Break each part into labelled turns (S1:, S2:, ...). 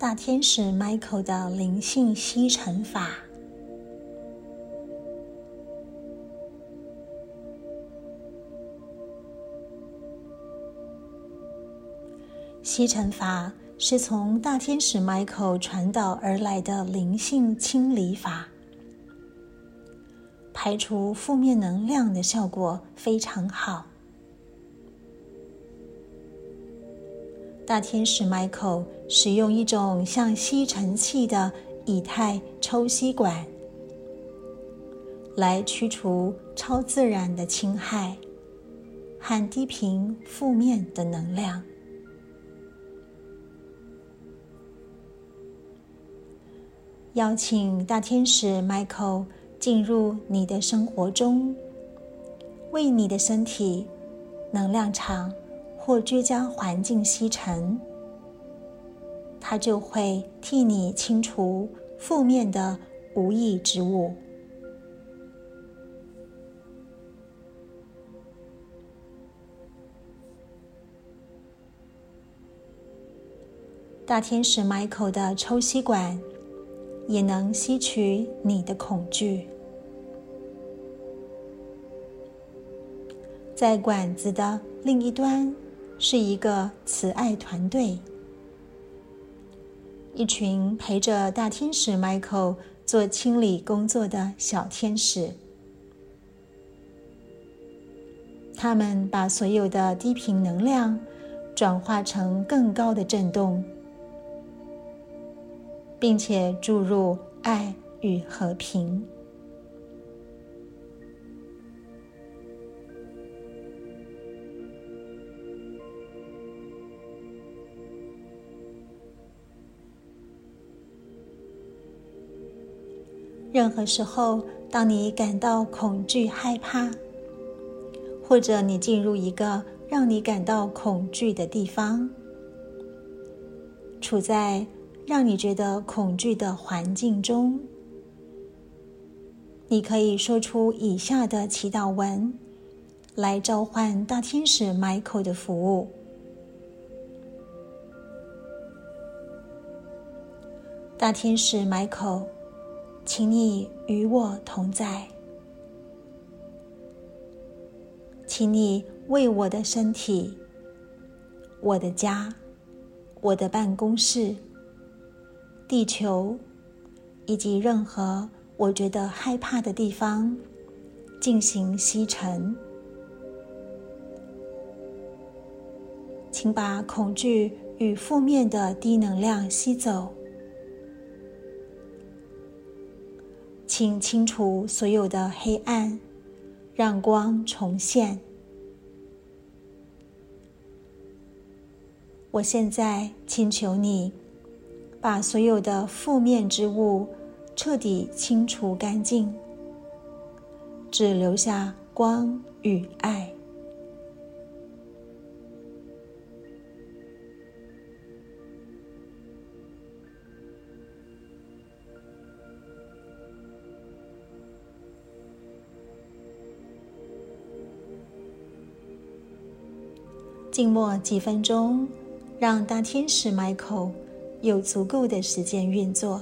S1: 大天使 Michael 的灵性吸尘法。吸尘法是从大天使 Michael 传导而来的灵性清理法，排除负面能量的效果非常好。大天使 Michael 使用一种像吸尘器的以太抽吸管，来驱除超自然的侵害和低频负面的能量。邀请大天使 Michael 进入你的生活中，为你的身体、能量场。或居家环境吸尘，它就会替你清除负面的无益之物。大天使 Michael 的抽吸管也能吸取你的恐惧，在管子的另一端。是一个慈爱团队，一群陪着大天使 Michael 做清理工作的小天使。他们把所有的低频能量转化成更高的振动，并且注入爱与和平。任何时候，当你感到恐惧、害怕，或者你进入一个让你感到恐惧的地方，处在让你觉得恐惧的环境中，你可以说出以下的祈祷文，来召唤大天使 Michael 的服务。大天使 Michael。请你与我同在，请你为我的身体、我的家、我的办公室、地球以及任何我觉得害怕的地方进行吸尘，请把恐惧与负面的低能量吸走。请清除所有的黑暗，让光重现。我现在请求你，把所有的负面之物彻底清除干净，只留下光与爱。静默几分钟，让大天使 Michael 有足够的时间运作。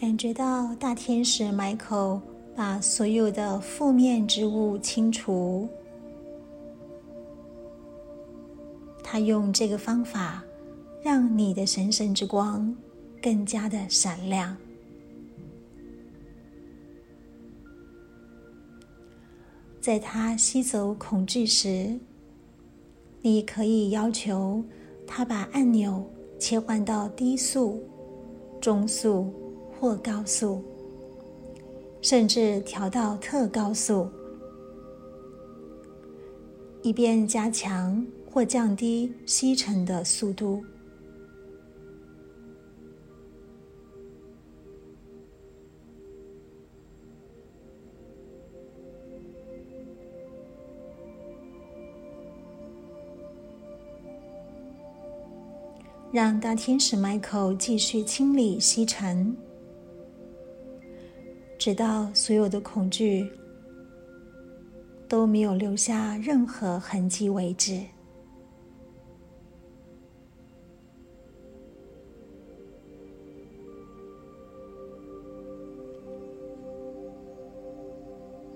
S1: 感觉到大天使 Michael 把所有的负面之物清除。他用这个方法，让你的神圣之光更加的闪亮。在他吸走恐惧时，你可以要求他把按钮切换到低速、中速或高速，甚至调到特高速，以便加强。或降低吸尘的速度。让大天使 Michael 继续清理吸尘，直到所有的恐惧都没有留下任何痕迹为止。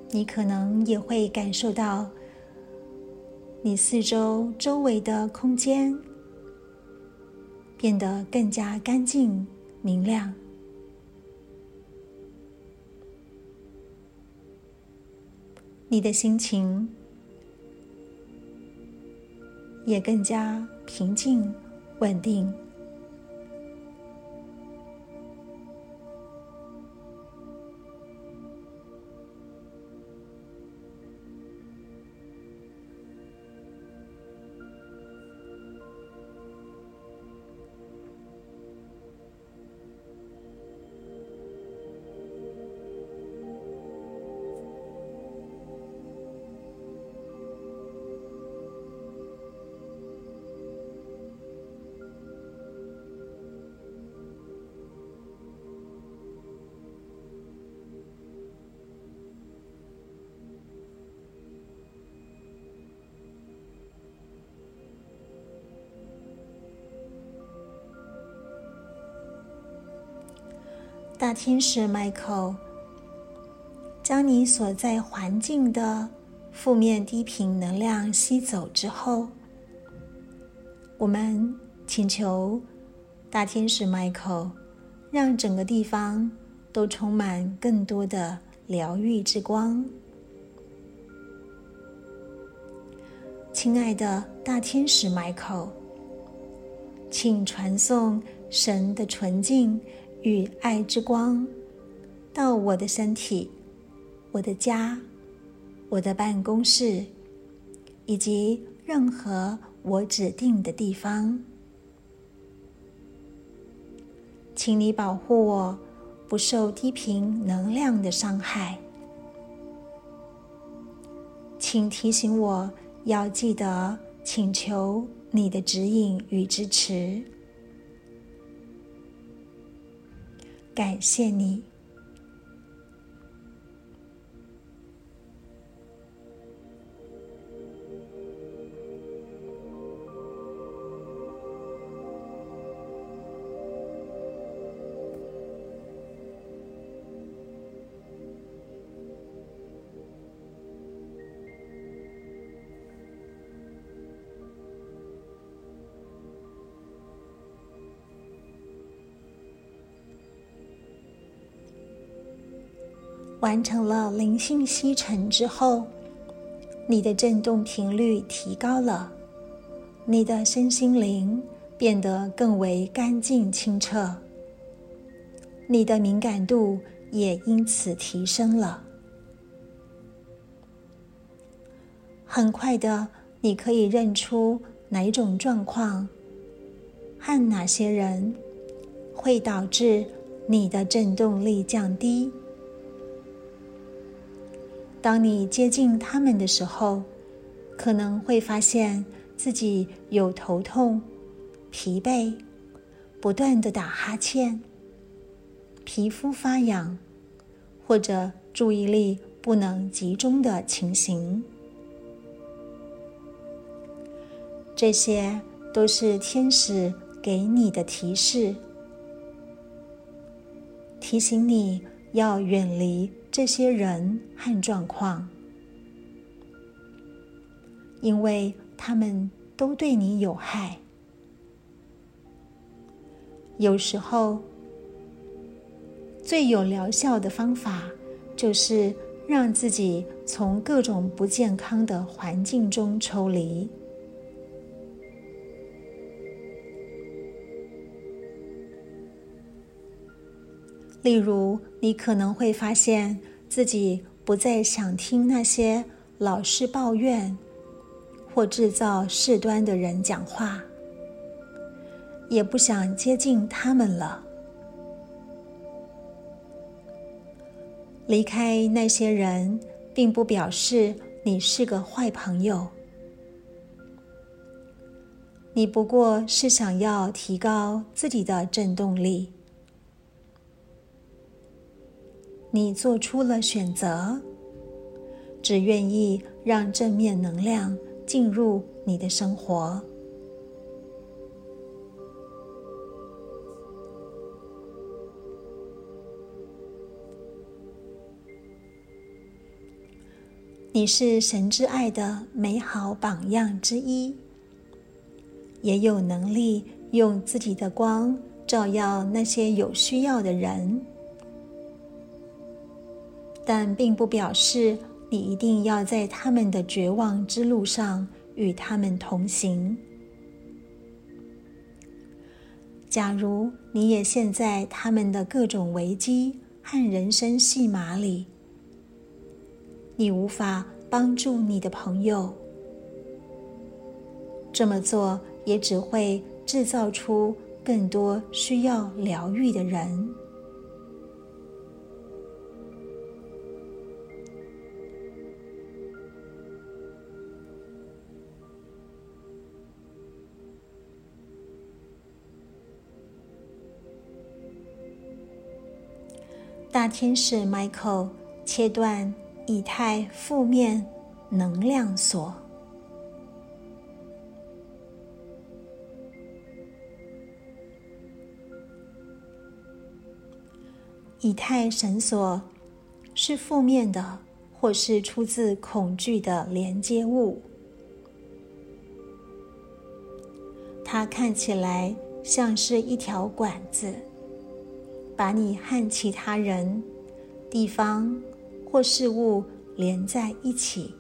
S1: 你可能也会感受到，你四周周围的空间变得更加干净明亮，你的心情也更加平静稳定。大天使 Michael，将你所在环境的负面低频能量吸走之后，我们请求大天使 Michael，让整个地方都充满更多的疗愈之光。亲爱的大天使 Michael，请传送神的纯净。与爱之光到我的身体、我的家、我的办公室，以及任何我指定的地方。请你保护我不受低频能量的伤害。请提醒我要记得请求你的指引与支持。感谢你。完成了灵性吸尘之后，你的振动频率提高了，你的身心灵变得更为干净清澈，你的敏感度也因此提升了。很快的，你可以认出哪种状况和哪些人会导致你的振动力降低。当你接近他们的时候，可能会发现自己有头痛、疲惫、不断的打哈欠、皮肤发痒，或者注意力不能集中的情形。这些都是天使给你的提示，提醒你要远离这些人和状况，因为他们都对你有害。有时候，最有疗效的方法就是让自己从各种不健康的环境中抽离。例如，你可能会发现自己不再想听那些老是抱怨或制造事端的人讲话，也不想接近他们了。离开那些人，并不表示你是个坏朋友，你不过是想要提高自己的振动力。你做出了选择，只愿意让正面能量进入你的生活。你是神之爱的美好榜样之一，也有能力用自己的光照耀那些有需要的人。但并不表示你一定要在他们的绝望之路上与他们同行。假如你也陷在他们的各种危机和人生戏码里，你无法帮助你的朋友。这么做也只会制造出更多需要疗愈的人。大天使 Michael 切断以太负面能量锁。以太绳索是负面的，或是出自恐惧的连接物。它看起来像是一条管子。把你和其他人、地方或事物连在一起，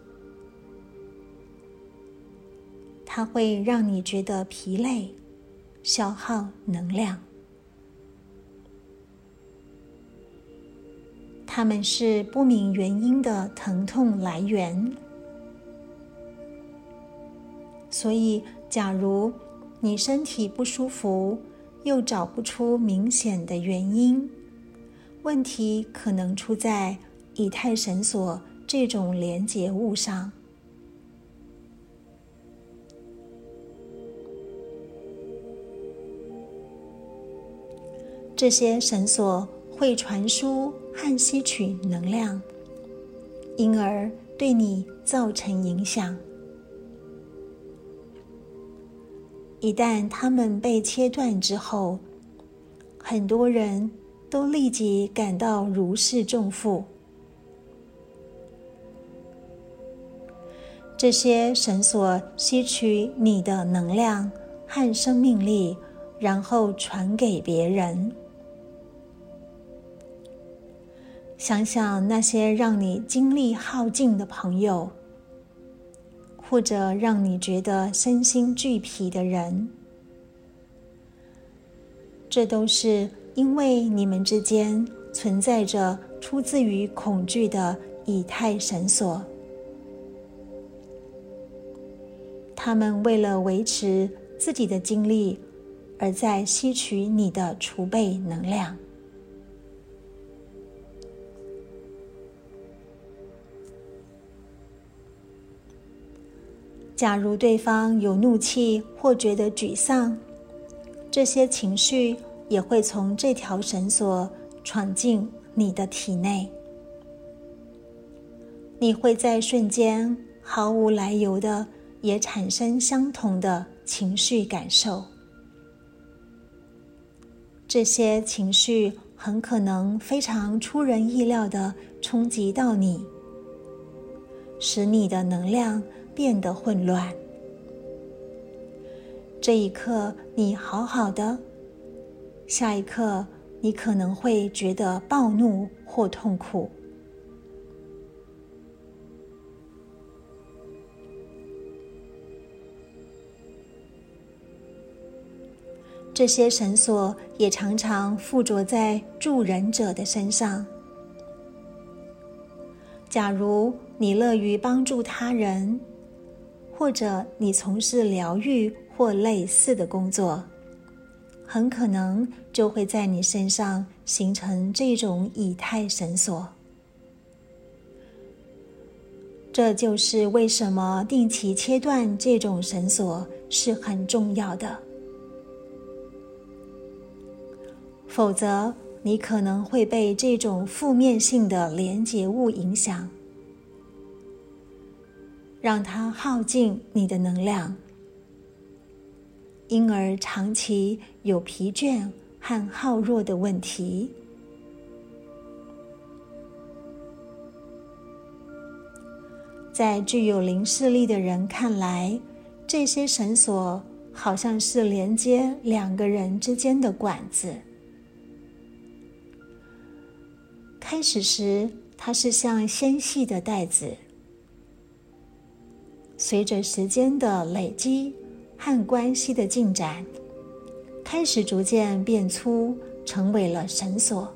S1: 它会让你觉得疲累、消耗能量。它们是不明原因的疼痛来源，所以，假如你身体不舒服，又找不出明显的原因，问题可能出在以太绳索这种连接物上。这些绳索会传输和吸取能量，因而对你造成影响。一旦它们被切断之后，很多人都立即感到如释重负。这些绳索吸取你的能量和生命力，然后传给别人。想想那些让你精力耗尽的朋友。或者让你觉得身心俱疲的人，这都是因为你们之间存在着出自于恐惧的以太绳索。他们为了维持自己的精力，而在吸取你的储备能量。假如对方有怒气或觉得沮丧，这些情绪也会从这条绳索闯进你的体内。你会在瞬间毫无来由的也产生相同的情绪感受。这些情绪很可能非常出人意料的冲击到你，使你的能量变得混乱。这一刻你好好的，下一刻你可能会觉得暴怒或痛苦。这些绳索也常常附着在助人者的身上。假如你乐于帮助他人，或者你从事疗愈或类似的工作，很可能就会在你身上形成这种以太绳索。这就是为什么定期切断这种绳索是很重要的。否则，你可能会被这种负面性的连结物影响，让它耗尽你的能量，因而长期有疲倦和耗弱的问题。在具有灵视力的人看来，这些绳索好像是连接两个人之间的管子。开始时，它是像纤细的带子，随着时间的累积和关系的进展，开始逐渐变粗，成为了绳索。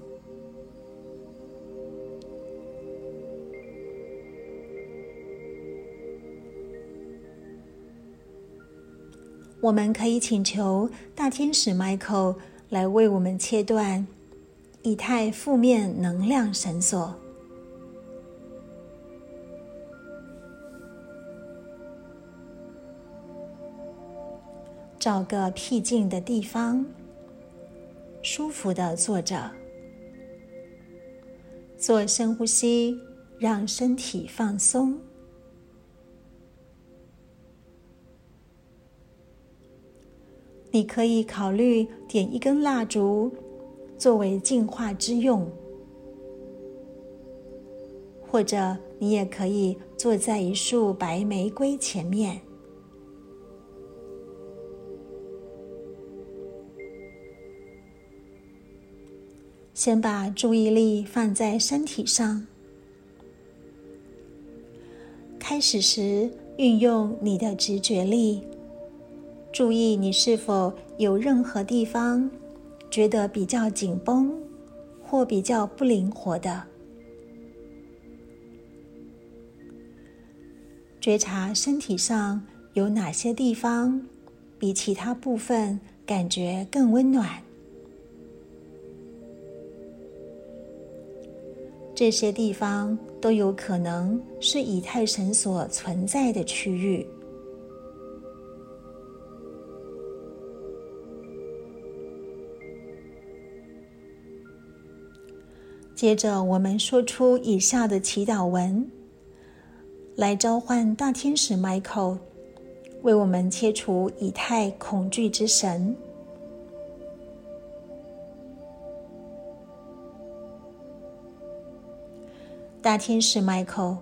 S1: 我们可以请求大天使 Michael 来为我们切断。以太负面能量绳索，找个僻静的地方，舒服的坐着，做深呼吸，让身体放松。你可以考虑点一根蜡烛。作为净化之用，或者你也可以坐在一束白玫瑰前面，先把注意力放在身体上。开始时，运用你的直觉力，注意你是否有任何地方。觉得比较紧绷或比较不灵活的，觉察身体上有哪些地方比其他部分感觉更温暖。这些地方都有可能是以太神所存在的区域。接着，我们说出以下的祈祷文，来召唤大天使 Michael 为我们切除以太恐惧之神。大天使 Michael，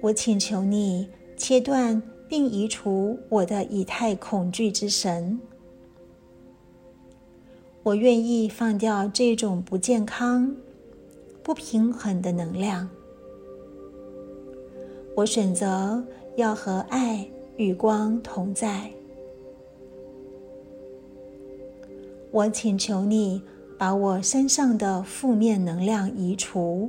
S1: 我请求你切断并移除我的以太恐惧之神。我愿意放掉这种不健康。不平衡的能量，我选择要和爱与光同在。我请求你把我身上的负面能量移除，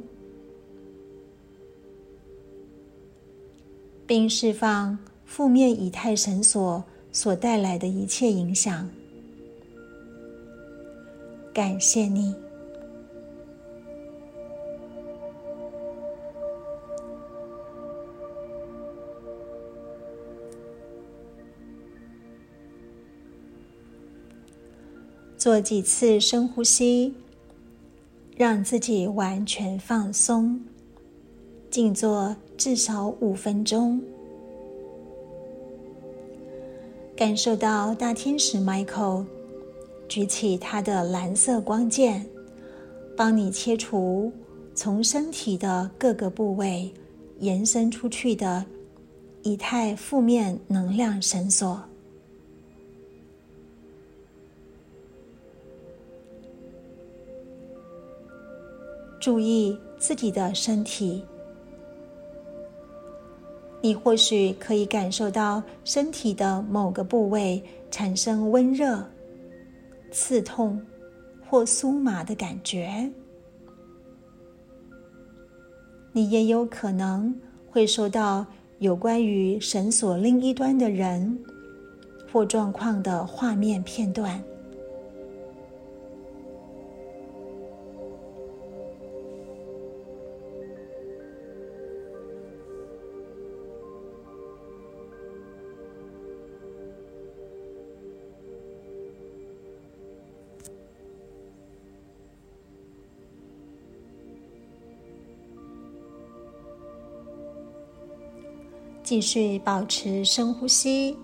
S1: 并释放负面以太绳索所带来的一切影响。感谢你。做几次深呼吸，让自己完全放松，静坐至少五分钟，感受到大天使 Michael 举起他的蓝色光剑，帮你切除从身体的各个部位延伸出去的以太负面能量绳索。注意自己的身体，你或许可以感受到身体的某个部位产生温热、刺痛或酥麻的感觉。你也有可能会收到有关于绳索另一端的人或状况的画面片段。继续保持深呼吸，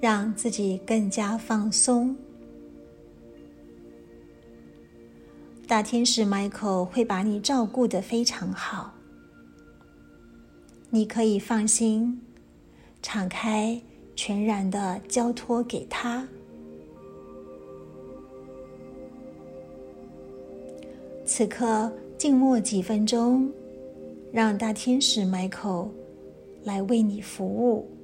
S1: 让自己更加放松。大天使 Michael 会把你照顾的非常好，你可以放心，敞开，全然的交托给他。此刻静默几分钟。让大天使 Michael 来为你服务。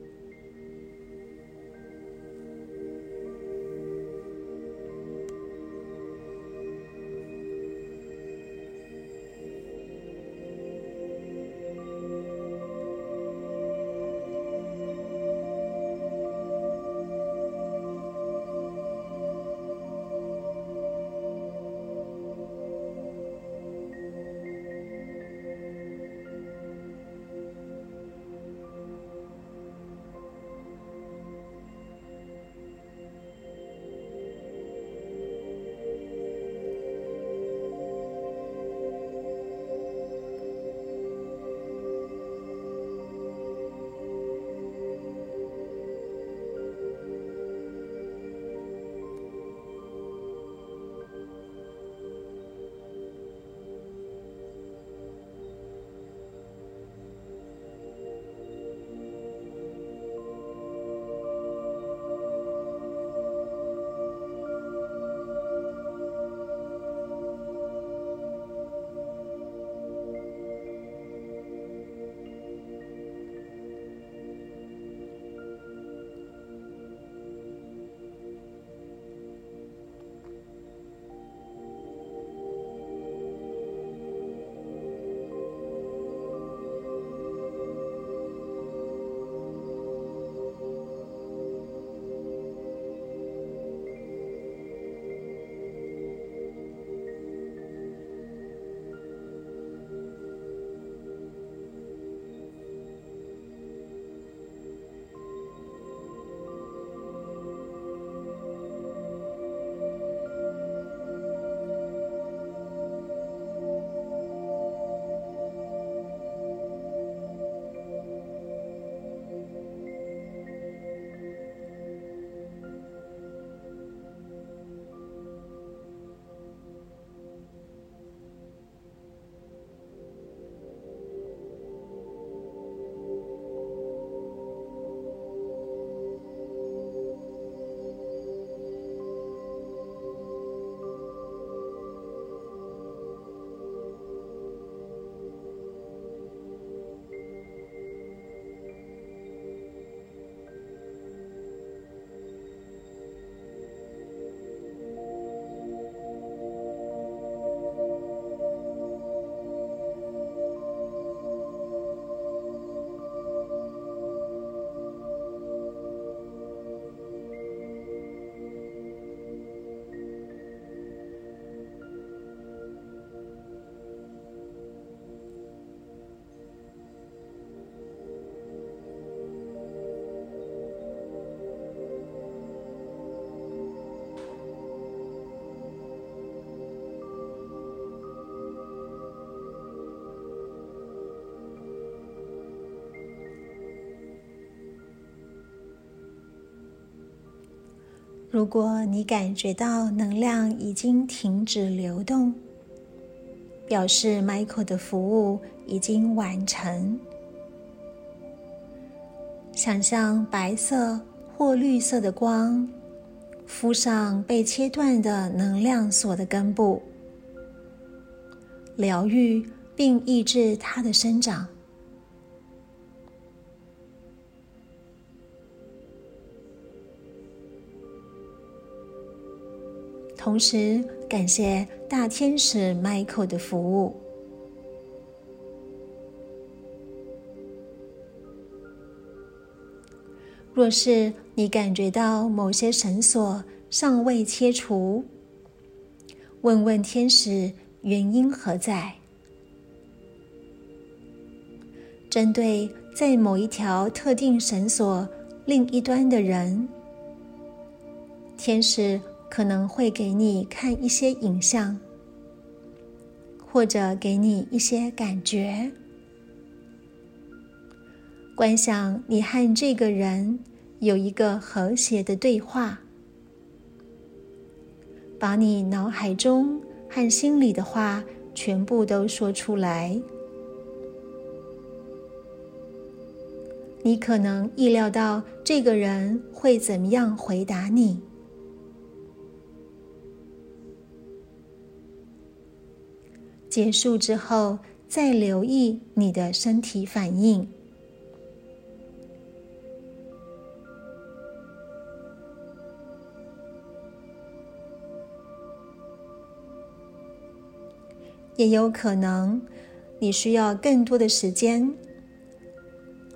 S1: 如果你感觉到能量已经停止流动，表示 Michael 的服务已经完成。想象白色或绿色的光敷上被切断的能量锁的根部，疗愈并抑制它的生长。同时，感谢大天使 Michael 的服务。若是你感觉到某些绳索尚未切除，问问天使原因何在。针对在某一条特定绳索另一端的人，天使。可能会给你看一些影像，或者给你一些感觉。观想你和这个人有一个和谐的对话，把你脑海中和心里的话全部都说出来。你可能意料到这个人会怎么样回答你。结束之后，再留意你的身体反应。也有可能，你需要更多的时间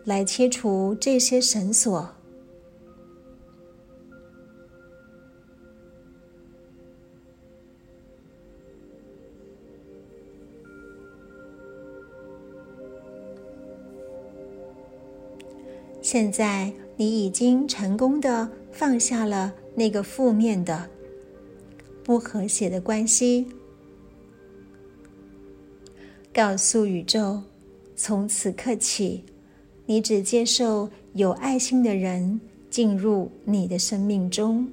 S1: 来切除这些绳索。现在你已经成功的放下了那个负面的、不和谐的关系，告诉宇宙：从此刻起，你只接受有爱心的人进入你的生命中。